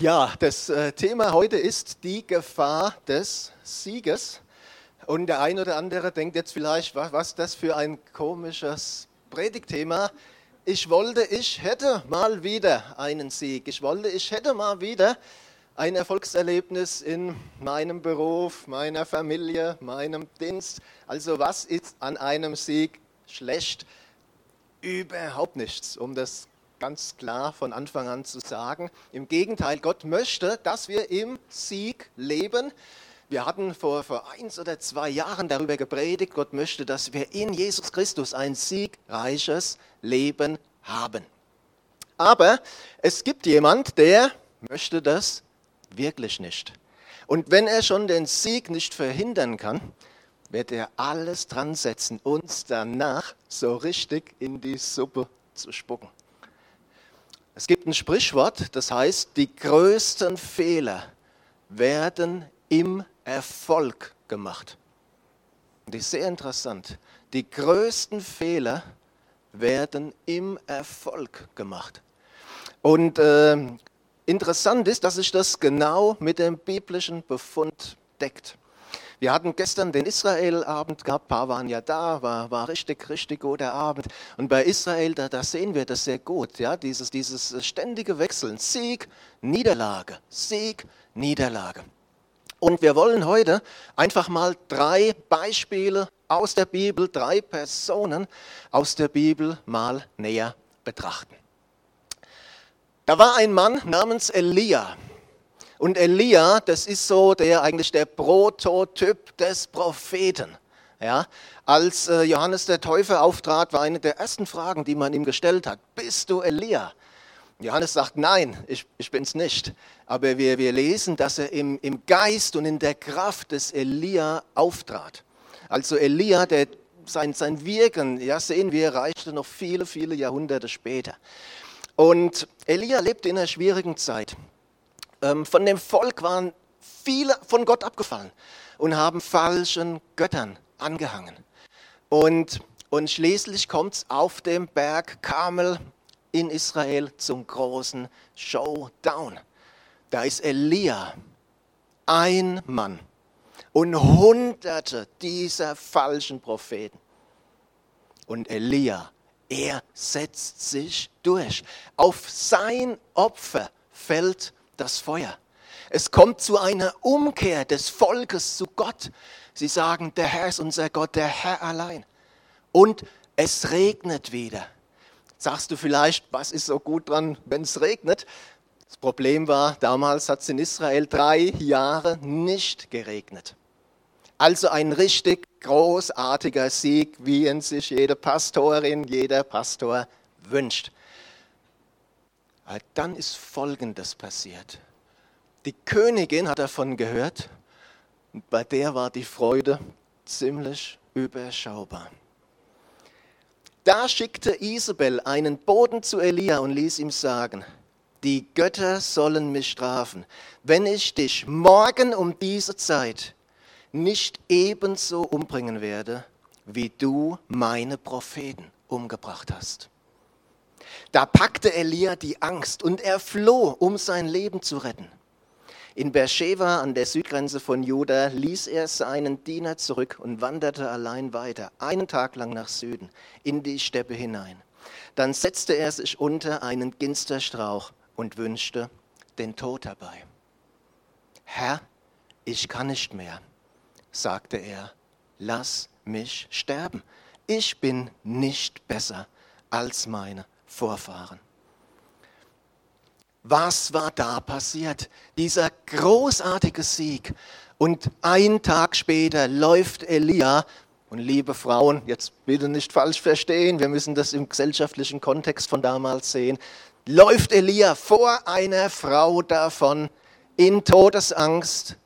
Ja, das äh, Thema heute ist die Gefahr des Sieges. Und der eine oder andere denkt jetzt vielleicht, was das für ein komisches Predigtthema. Ich wollte, ich hätte mal wieder einen Sieg. Ich wollte, ich hätte mal wieder ein Erfolgserlebnis in meinem Beruf, meiner Familie, meinem Dienst. Also was ist an einem Sieg schlecht? Überhaupt nichts, um das ganz klar von Anfang an zu sagen. Im Gegenteil, Gott möchte, dass wir im Sieg leben. Wir hatten vor, vor eins oder zwei Jahren darüber gepredigt, Gott möchte, dass wir in Jesus Christus ein siegreiches Leben haben. Aber es gibt jemand, der möchte das wirklich nicht. Und wenn er schon den Sieg nicht verhindern kann, wird er alles dran setzen, uns danach so richtig in die Suppe zu spucken. Es gibt ein Sprichwort, das heißt, die größten Fehler werden im Erfolg gemacht. Und das ist sehr interessant. Die größten Fehler werden im Erfolg gemacht. Und äh, interessant ist, dass sich das genau mit dem biblischen Befund deckt. Wir hatten gestern den Israel-Abend gehabt, ein paar waren ja da, war, war richtig, richtig guter Abend. Und bei Israel, da, da sehen wir das sehr gut, ja, dieses, dieses ständige Wechseln, Sieg, Niederlage, Sieg, Niederlage. Und wir wollen heute einfach mal drei Beispiele aus der Bibel, drei Personen aus der Bibel mal näher betrachten. Da war ein Mann namens Elia. Und Elia, das ist so der eigentlich der Prototyp des Propheten. Ja, als äh, Johannes der Täufer auftrat, war eine der ersten Fragen, die man ihm gestellt hat, bist du Elia? Johannes sagt, nein, ich, ich bin es nicht. Aber wir, wir lesen, dass er im, im Geist und in der Kraft des Elia auftrat. Also Elia, der, sein, sein Wirken, ja, sehen wir, reichte noch viele, viele Jahrhunderte später. Und Elia lebte in einer schwierigen Zeit. Ähm, von dem Volk waren viele von Gott abgefallen und haben falschen Göttern angehangen. Und, und schließlich kommt es auf dem Berg Kamel in Israel zum großen Showdown. Da ist Elia, ein Mann und hunderte dieser falschen Propheten. Und Elia, er setzt sich durch. Auf sein Opfer fällt das Feuer. Es kommt zu einer Umkehr des Volkes zu Gott. Sie sagen, der Herr ist unser Gott, der Herr allein. Und es regnet wieder. Sagst du vielleicht, was ist so gut dran, wenn es regnet? Das Problem war, damals hat es in Israel drei Jahre nicht geregnet. Also ein richtig großartiger Sieg, wie ihn sich jede Pastorin, jeder Pastor wünscht. Aber dann ist Folgendes passiert. Die Königin hat davon gehört und bei der war die Freude ziemlich überschaubar. Da schickte Isabel einen Boten zu Elia und ließ ihm sagen, die Götter sollen mich strafen, wenn ich dich morgen um diese Zeit nicht ebenso umbringen werde, wie du meine Propheten umgebracht hast. Da packte Elia die Angst und er floh, um sein Leben zu retten. In Beersheba an der Südgrenze von Juda ließ er seinen Diener zurück und wanderte allein weiter, einen Tag lang nach Süden, in die Steppe hinein. Dann setzte er sich unter einen Ginsterstrauch und wünschte den Tod herbei. Herr, ich kann nicht mehr, sagte er, lass mich sterben. Ich bin nicht besser als meine Vorfahren. Was war da passiert? Dieser großartige Sieg. Und ein Tag später läuft Elia, und liebe Frauen, jetzt bitte nicht falsch verstehen, wir müssen das im gesellschaftlichen Kontext von damals sehen, läuft Elia vor einer Frau davon in Todesangst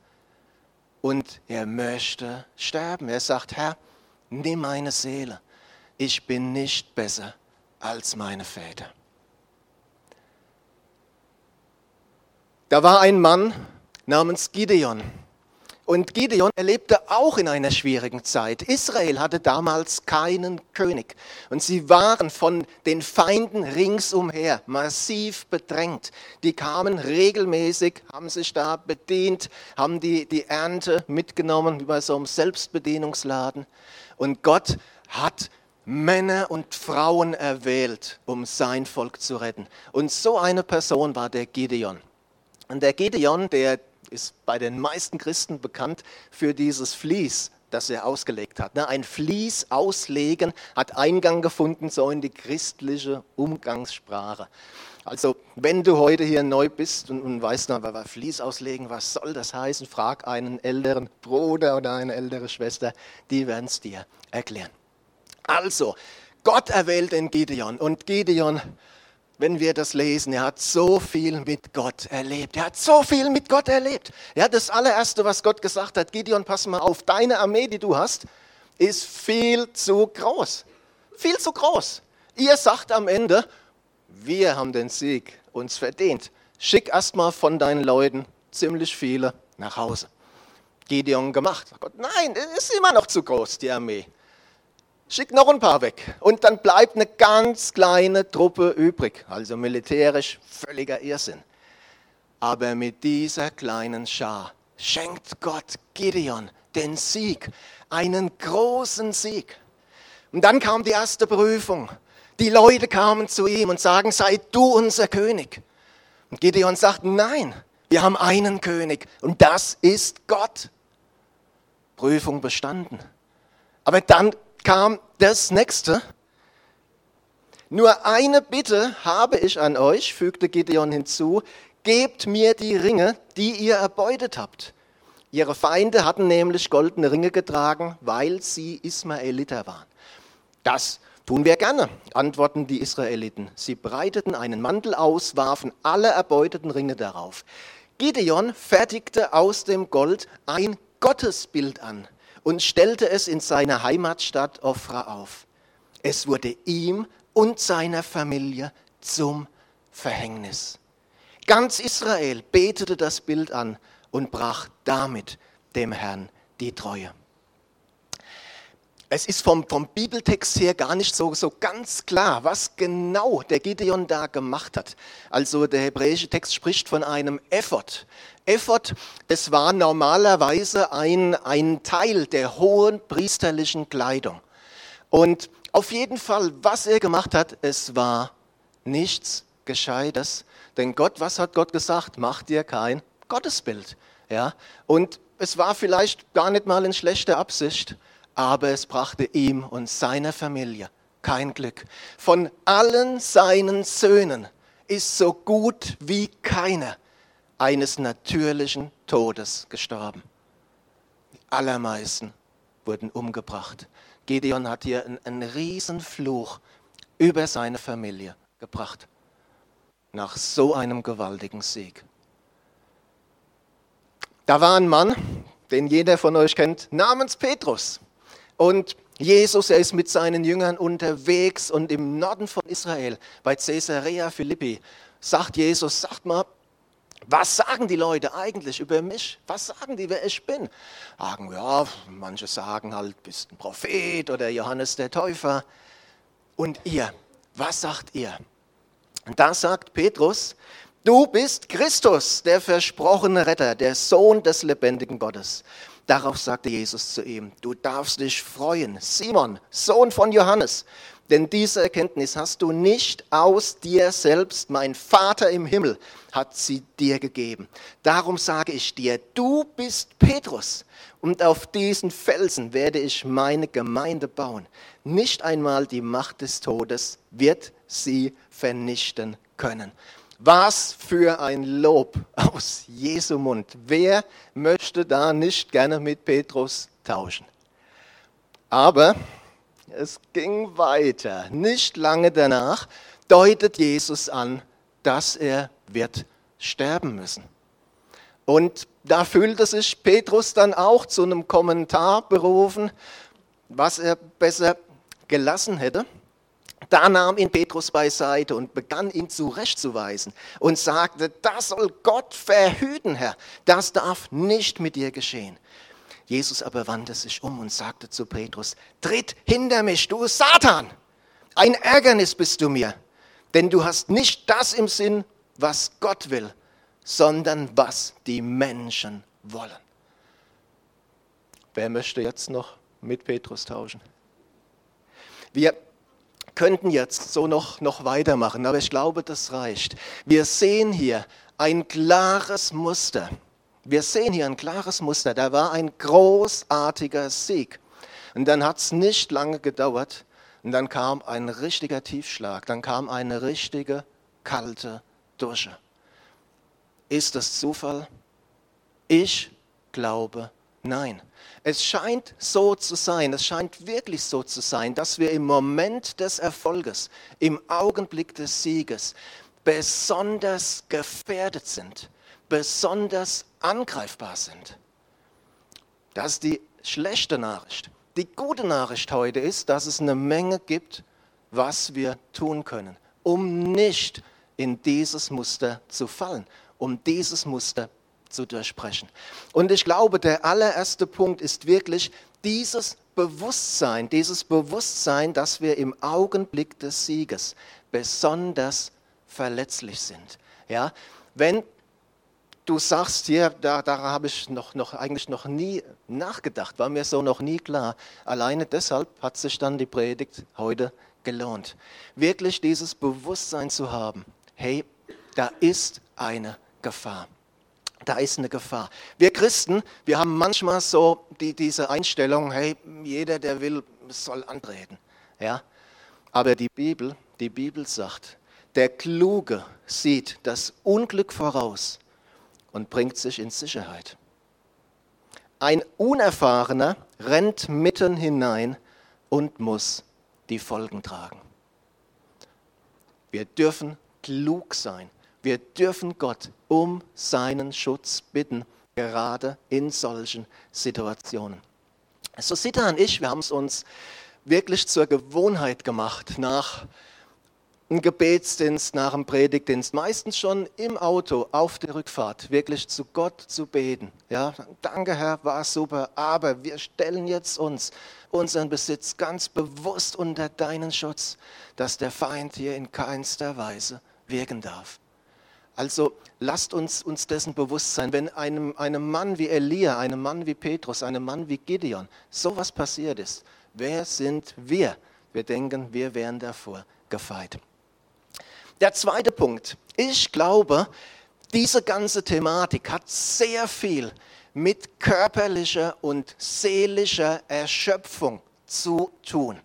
und er möchte sterben. Er sagt, Herr, nimm meine Seele, ich bin nicht besser als meine Väter. Da war ein Mann namens Gideon. Und Gideon erlebte auch in einer schwierigen Zeit. Israel hatte damals keinen König und sie waren von den Feinden ringsumher massiv bedrängt. Die kamen regelmäßig, haben sich da bedient, haben die, die Ernte mitgenommen wie bei so einem Selbstbedienungsladen. Und Gott hat Männer und Frauen erwählt, um sein Volk zu retten. Und so eine Person war der Gideon. Und der Gideon, der ist bei den meisten Christen bekannt für dieses Vlies, das er ausgelegt hat. Ne? Ein Vlies auslegen hat Eingang gefunden so in die christliche Umgangssprache. Also wenn du heute hier neu bist und, und weißt, na, was Vlies auslegen, was soll das heißen, frag einen älteren Bruder oder eine ältere Schwester, die werden es dir erklären. Also, Gott erwählt den Gideon und Gideon wenn wir das lesen, er hat so viel mit Gott erlebt. Er hat so viel mit Gott erlebt. Ja, das allererste, was Gott gesagt hat, Gideon, pass mal auf, deine Armee, die du hast, ist viel zu groß. Viel zu groß. Ihr sagt am Ende, wir haben den Sieg uns verdient. Schick erstmal von deinen Leuten ziemlich viele nach Hause. Gideon gemacht. Gott, nein, es ist immer noch zu groß, die Armee. Schick noch ein paar weg. Und dann bleibt eine ganz kleine Truppe übrig. Also militärisch völliger Irrsinn. Aber mit dieser kleinen Schar schenkt Gott Gideon den Sieg, einen großen Sieg. Und dann kam die erste Prüfung. Die Leute kamen zu ihm und sagen, sei du unser König. Und Gideon sagt, nein, wir haben einen König und das ist Gott. Prüfung bestanden. Aber dann kam das nächste. Nur eine Bitte habe ich an euch, fügte Gideon hinzu, gebt mir die Ringe, die ihr erbeutet habt. Ihre Feinde hatten nämlich goldene Ringe getragen, weil sie Ismaeliter waren. Das tun wir gerne, antworten die Israeliten. Sie breiteten einen Mantel aus, warfen alle erbeuteten Ringe darauf. Gideon fertigte aus dem Gold ein Gottesbild an und stellte es in seiner Heimatstadt Ofra auf. Es wurde ihm und seiner Familie zum Verhängnis. Ganz Israel betete das Bild an und brach damit dem Herrn die Treue. Es ist vom, vom Bibeltext her gar nicht so, so ganz klar, was genau der Gideon da gemacht hat. Also der hebräische Text spricht von einem Effort. Effort, das war normalerweise ein, ein Teil der hohen priesterlichen Kleidung. Und auf jeden Fall, was er gemacht hat, es war nichts Gescheites. Denn Gott, was hat Gott gesagt? Mach dir kein Gottesbild. Ja? Und es war vielleicht gar nicht mal in schlechter Absicht, aber es brachte ihm und seiner Familie kein Glück. Von allen seinen Söhnen ist so gut wie keiner eines natürlichen Todes gestorben. Die allermeisten wurden umgebracht. Gideon hat hier einen, einen Riesenfluch über seine Familie gebracht. Nach so einem gewaltigen Sieg. Da war ein Mann, den jeder von euch kennt, namens Petrus. Und Jesus, er ist mit seinen Jüngern unterwegs und im Norden von Israel, bei Caesarea Philippi, sagt Jesus, sagt mal, was sagen die Leute eigentlich über mich? Was sagen die, wer ich bin? Sagen, ja, manche sagen halt, bist ein Prophet oder Johannes der Täufer. Und ihr, was sagt ihr? Und da sagt Petrus, du bist Christus, der versprochene Retter, der Sohn des lebendigen Gottes. Darauf sagte Jesus zu ihm, du darfst dich freuen, Simon, Sohn von Johannes, denn diese Erkenntnis hast du nicht aus dir selbst, mein Vater im Himmel hat sie dir gegeben. Darum sage ich dir, du bist Petrus und auf diesen Felsen werde ich meine Gemeinde bauen. Nicht einmal die Macht des Todes wird sie vernichten können. Was für ein Lob aus Jesu Mund. Wer möchte da nicht gerne mit Petrus tauschen? Aber es ging weiter. Nicht lange danach deutet Jesus an, dass er wird sterben müssen. Und da fühlte sich Petrus dann auch zu einem Kommentar berufen, was er besser gelassen hätte. Da nahm ihn Petrus beiseite und begann ihn zurechtzuweisen und sagte, das soll Gott verhüten, Herr, das darf nicht mit dir geschehen. Jesus aber wandte sich um und sagte zu Petrus, tritt hinter mich, du Satan, ein Ärgernis bist du mir, denn du hast nicht das im Sinn, was Gott will, sondern was die Menschen wollen. Wer möchte jetzt noch mit Petrus tauschen? Wir könnten jetzt so noch, noch weitermachen, aber ich glaube, das reicht. Wir sehen hier ein klares Muster. Wir sehen hier ein klares Muster. Da war ein großartiger Sieg. Und dann hat es nicht lange gedauert und dann kam ein richtiger Tiefschlag, dann kam eine richtige kalte Dusche. Ist das Zufall? Ich glaube nein. Es scheint so zu sein, es scheint wirklich so zu sein, dass wir im Moment des Erfolges, im Augenblick des Sieges besonders gefährdet sind, besonders angreifbar sind. Das ist die schlechte Nachricht. Die gute Nachricht heute ist, dass es eine Menge gibt, was wir tun können, um nicht in dieses Muster zu fallen, um dieses Muster zu durchbrechen. Und ich glaube, der allererste Punkt ist wirklich dieses Bewusstsein, dieses Bewusstsein, dass wir im Augenblick des Sieges besonders verletzlich sind. Ja, wenn du sagst hier, da, da habe ich noch, noch, eigentlich noch nie nachgedacht, war mir so noch nie klar. Alleine deshalb hat sich dann die Predigt heute gelohnt. Wirklich dieses Bewusstsein zu haben, hey, da ist eine Gefahr da ist eine Gefahr. Wir Christen, wir haben manchmal so die, diese Einstellung, hey, jeder, der will, soll antreten. Ja? Aber die Bibel, die Bibel sagt, der Kluge sieht das Unglück voraus und bringt sich in Sicherheit. Ein Unerfahrener rennt mitten hinein und muss die Folgen tragen. Wir dürfen klug sein. Wir dürfen Gott um seinen Schutz bitten, gerade in solchen Situationen. So Sita und ich, wir haben es uns wirklich zur Gewohnheit gemacht, nach einem Gebetsdienst, nach einem Predigtdienst, meistens schon im Auto auf der Rückfahrt, wirklich zu Gott zu beten. Ja, danke Herr, war super, aber wir stellen jetzt uns unseren Besitz ganz bewusst unter deinen Schutz, dass der Feind hier in keinster Weise wirken darf. Also lasst uns uns dessen bewusst sein, wenn einem, einem Mann wie Elia, einem Mann wie Petrus, einem Mann wie Gideon sowas passiert ist, wer sind wir? Wir denken, wir wären davor gefeit. Der zweite Punkt. Ich glaube, diese ganze Thematik hat sehr viel mit körperlicher und seelischer Erschöpfung zu tun.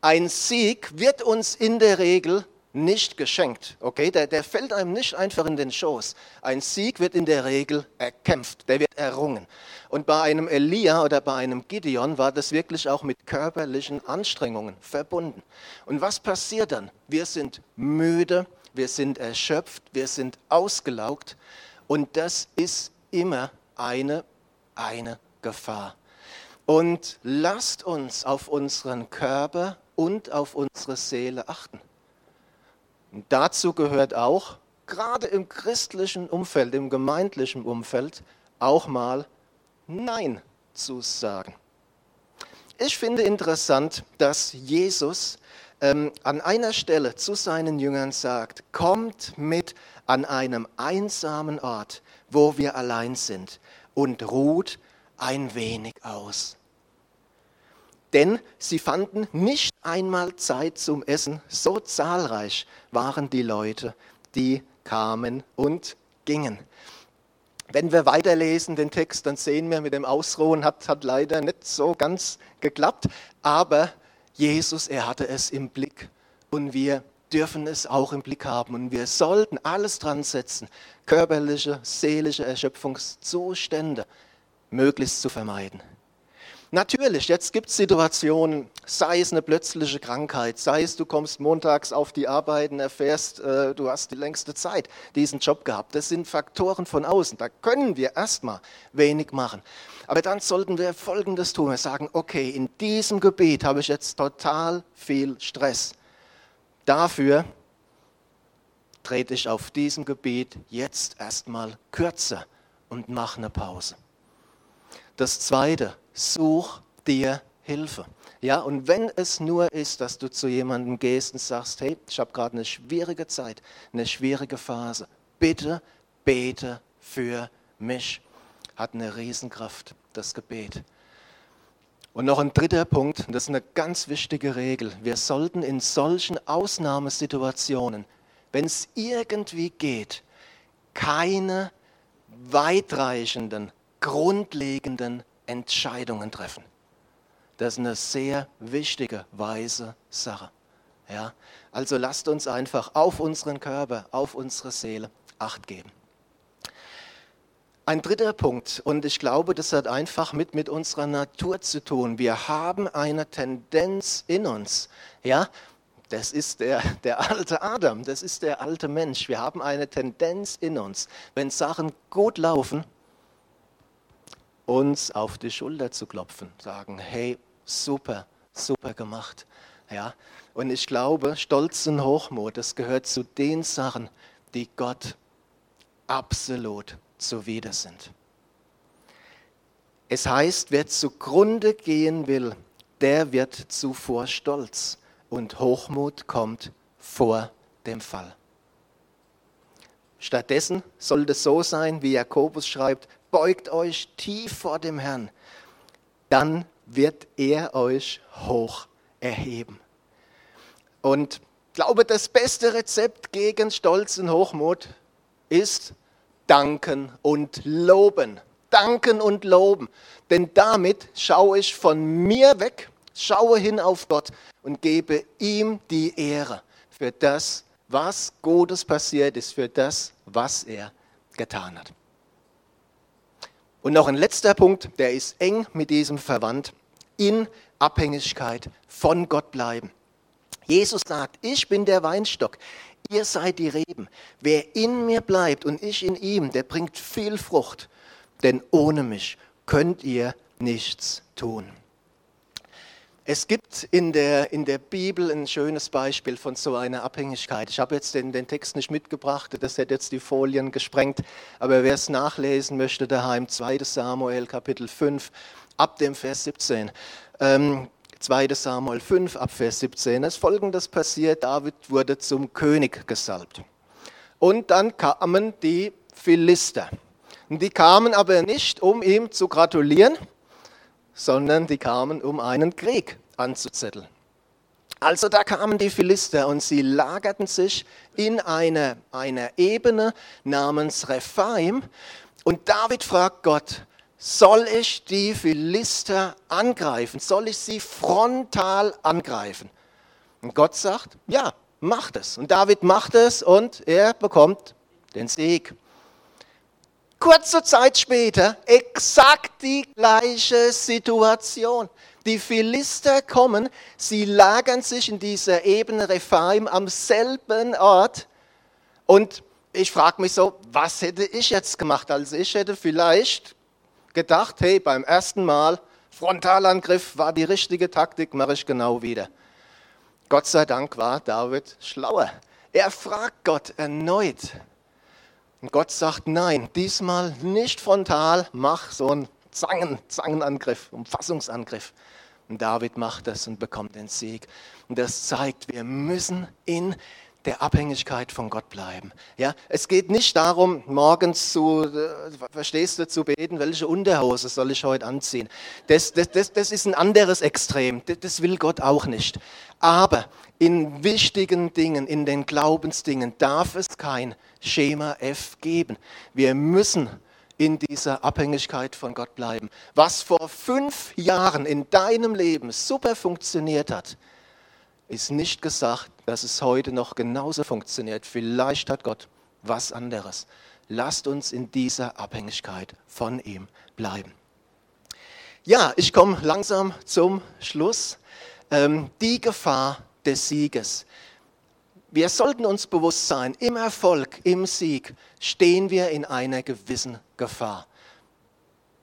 Ein Sieg wird uns in der Regel nicht geschenkt. Okay, der, der fällt einem nicht einfach in den Schoß. Ein Sieg wird in der Regel erkämpft, der wird errungen. Und bei einem Elia oder bei einem Gideon war das wirklich auch mit körperlichen Anstrengungen verbunden. Und was passiert dann? Wir sind müde, wir sind erschöpft, wir sind ausgelaugt. Und das ist immer eine, eine Gefahr. Und lasst uns auf unseren Körper und auf unsere Seele achten. Und dazu gehört auch, gerade im christlichen Umfeld, im gemeindlichen Umfeld, auch mal Nein zu sagen. Ich finde interessant, dass Jesus ähm, an einer Stelle zu seinen Jüngern sagt, kommt mit an einem einsamen Ort, wo wir allein sind und ruht ein wenig aus denn sie fanden nicht einmal Zeit zum Essen. So zahlreich waren die Leute, die kamen und gingen. Wenn wir weiterlesen den Text, dann sehen wir, mit dem Ausruhen hat, hat leider nicht so ganz geklappt, aber Jesus, er hatte es im Blick und wir dürfen es auch im Blick haben und wir sollten alles dran setzen, körperliche, seelische Erschöpfungszustände möglichst zu vermeiden. Natürlich, jetzt gibt es Situationen, sei es eine plötzliche Krankheit, sei es du kommst montags auf die Arbeit und erfährst, äh, du hast die längste Zeit diesen Job gehabt. Das sind Faktoren von außen. Da können wir erstmal wenig machen. Aber dann sollten wir Folgendes tun. Wir sagen, okay, in diesem Gebiet habe ich jetzt total viel Stress. Dafür trete ich auf diesem Gebiet jetzt erstmal kürzer und mache eine Pause. Das Zweite, such dir Hilfe. Ja, und wenn es nur ist, dass du zu jemandem gehst und sagst, hey, ich habe gerade eine schwierige Zeit, eine schwierige Phase, bitte bete für mich, hat eine Riesenkraft, das Gebet. Und noch ein dritter Punkt, das ist eine ganz wichtige Regel. Wir sollten in solchen Ausnahmesituationen, wenn es irgendwie geht, keine weitreichenden, grundlegenden Entscheidungen treffen. Das ist eine sehr wichtige, weise Sache. Ja? Also lasst uns einfach auf unseren Körper, auf unsere Seele Acht geben. Ein dritter Punkt, und ich glaube, das hat einfach mit, mit unserer Natur zu tun. Wir haben eine Tendenz in uns. Ja, das ist der, der alte Adam, das ist der alte Mensch. Wir haben eine Tendenz in uns, wenn Sachen gut laufen, uns auf die Schulter zu klopfen, sagen, hey, super, super gemacht. Ja? Und ich glaube, Stolz und Hochmut, das gehört zu den Sachen, die Gott absolut zuwider sind. Es heißt, wer zugrunde gehen will, der wird zuvor stolz und Hochmut kommt vor dem Fall. Stattdessen soll es so sein, wie Jakobus schreibt, beugt euch tief vor dem Herrn, dann wird er euch hoch erheben. Und ich glaube, das beste Rezept gegen Stolz und Hochmut ist danken und loben. Danken und loben. Denn damit schaue ich von mir weg, schaue hin auf Gott und gebe ihm die Ehre für das, was Gutes passiert ist, für das, was er getan hat. Und noch ein letzter Punkt, der ist eng mit diesem verwandt, in Abhängigkeit von Gott bleiben. Jesus sagt, ich bin der Weinstock, ihr seid die Reben. Wer in mir bleibt und ich in ihm, der bringt viel Frucht, denn ohne mich könnt ihr nichts tun. Es gibt in der, in der Bibel ein schönes Beispiel von so einer Abhängigkeit. Ich habe jetzt den, den Text nicht mitgebracht, das hätte jetzt die Folien gesprengt, aber wer es nachlesen möchte daheim, 2 Samuel Kapitel 5 ab dem Vers 17. Ähm, 2 Samuel 5 ab Vers 17. Es folgendes passiert, David wurde zum König gesalbt. Und dann kamen die Philister. Die kamen aber nicht, um ihm zu gratulieren, sondern die kamen, um einen Krieg anzuzetteln. Also da kamen die Philister und sie lagerten sich in einer eine Ebene namens Rephaim. Und David fragt Gott, soll ich die Philister angreifen? Soll ich sie frontal angreifen? Und Gott sagt, ja, mach es. Und David macht es und er bekommt den Sieg. Kurze Zeit später exakt die gleiche Situation. Die Philister kommen, sie lagern sich in dieser Ebene Rephaim am selben Ort. Und ich frage mich so, was hätte ich jetzt gemacht? Also ich hätte vielleicht gedacht, hey, beim ersten Mal Frontalangriff war die richtige Taktik, mache ich genau wieder. Gott sei Dank war David schlauer. Er fragt Gott erneut, und Gott sagt, nein, diesmal nicht frontal, mach so einen Zangen, Zangenangriff, Umfassungsangriff. Und David macht das und bekommt den Sieg. Und das zeigt, wir müssen in der Abhängigkeit von Gott bleiben. Ja, es geht nicht darum, morgens zu, äh, verstehst du, zu beten, welche Unterhose soll ich heute anziehen. Das, das, das, das ist ein anderes Extrem. Das, das will Gott auch nicht. Aber in wichtigen Dingen, in den Glaubensdingen darf es kein Schema F geben. Wir müssen in dieser Abhängigkeit von Gott bleiben. Was vor fünf Jahren in deinem Leben super funktioniert hat, ist nicht gesagt, dass es heute noch genauso funktioniert. Vielleicht hat Gott was anderes. Lasst uns in dieser Abhängigkeit von ihm bleiben. Ja, ich komme langsam zum Schluss. Ähm, die Gefahr des Sieges. Wir sollten uns bewusst sein, im Erfolg, im Sieg stehen wir in einer gewissen Gefahr.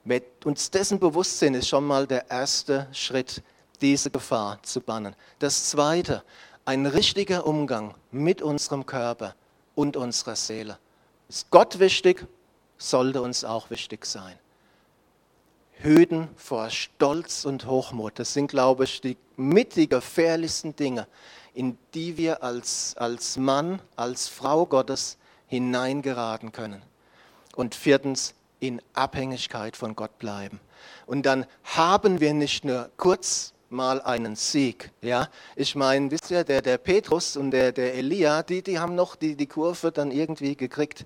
Mit uns dessen Bewusstsein ist schon mal der erste Schritt, diese Gefahr zu bannen. Das zweite, ein richtiger Umgang mit unserem Körper und unserer Seele. Ist Gott wichtig, sollte uns auch wichtig sein. Hüten vor Stolz und Hochmut. Das sind, glaube ich, die mit die gefährlichsten Dinge, in die wir als, als Mann, als Frau Gottes hineingeraten können. Und viertens, in Abhängigkeit von Gott bleiben. Und dann haben wir nicht nur kurz mal einen Sieg. Ja? Ich meine, wisst ihr, der, der Petrus und der, der Elia, die, die haben noch die, die Kurve dann irgendwie gekriegt.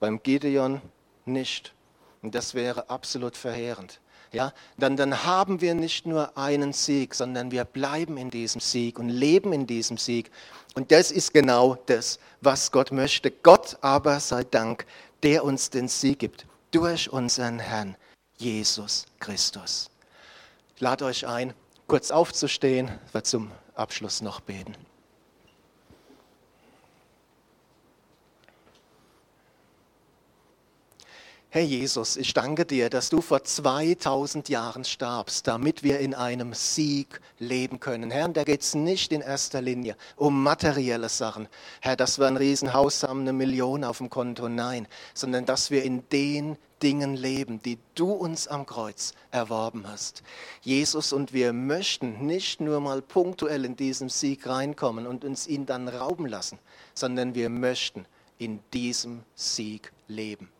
Beim Gideon nicht. Und das wäre absolut verheerend. Ja, dann, dann haben wir nicht nur einen Sieg, sondern wir bleiben in diesem Sieg und leben in diesem Sieg. Und das ist genau das, was Gott möchte. Gott aber sei Dank, der uns den Sieg gibt durch unseren Herrn Jesus Christus. Ich lade euch ein, kurz aufzustehen, wir zum Abschluss noch beten. Herr Jesus, ich danke dir, dass du vor 2000 Jahren starbst, damit wir in einem Sieg leben können. Herr, da geht es nicht in erster Linie um materielle Sachen. Herr, dass wir ein Riesenhaus haben, eine Million auf dem Konto, nein, sondern dass wir in den Dingen leben, die du uns am Kreuz erworben hast. Jesus, und wir möchten nicht nur mal punktuell in diesen Sieg reinkommen und uns ihn dann rauben lassen, sondern wir möchten in diesem Sieg leben.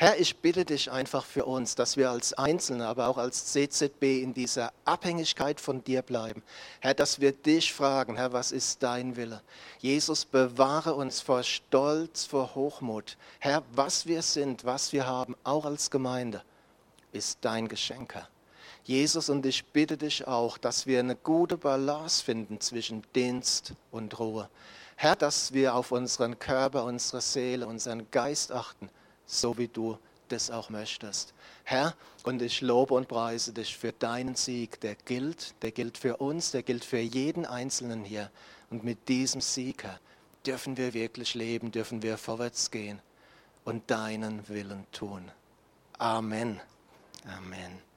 Herr, ich bitte dich einfach für uns, dass wir als Einzelne, aber auch als CZB in dieser Abhängigkeit von dir bleiben. Herr, dass wir dich fragen, Herr, was ist dein Wille? Jesus, bewahre uns vor Stolz, vor Hochmut. Herr, was wir sind, was wir haben, auch als Gemeinde, ist dein Geschenk, Herr. Jesus, und ich bitte dich auch, dass wir eine gute Balance finden zwischen Dienst und Ruhe. Herr, dass wir auf unseren Körper, unsere Seele, unseren Geist achten so wie du das auch möchtest. Herr, und ich lobe und preise dich für deinen Sieg, der gilt, der gilt für uns, der gilt für jeden Einzelnen hier. Und mit diesem Sieg, Herr, dürfen wir wirklich leben, dürfen wir vorwärts gehen und deinen Willen tun. Amen. Amen.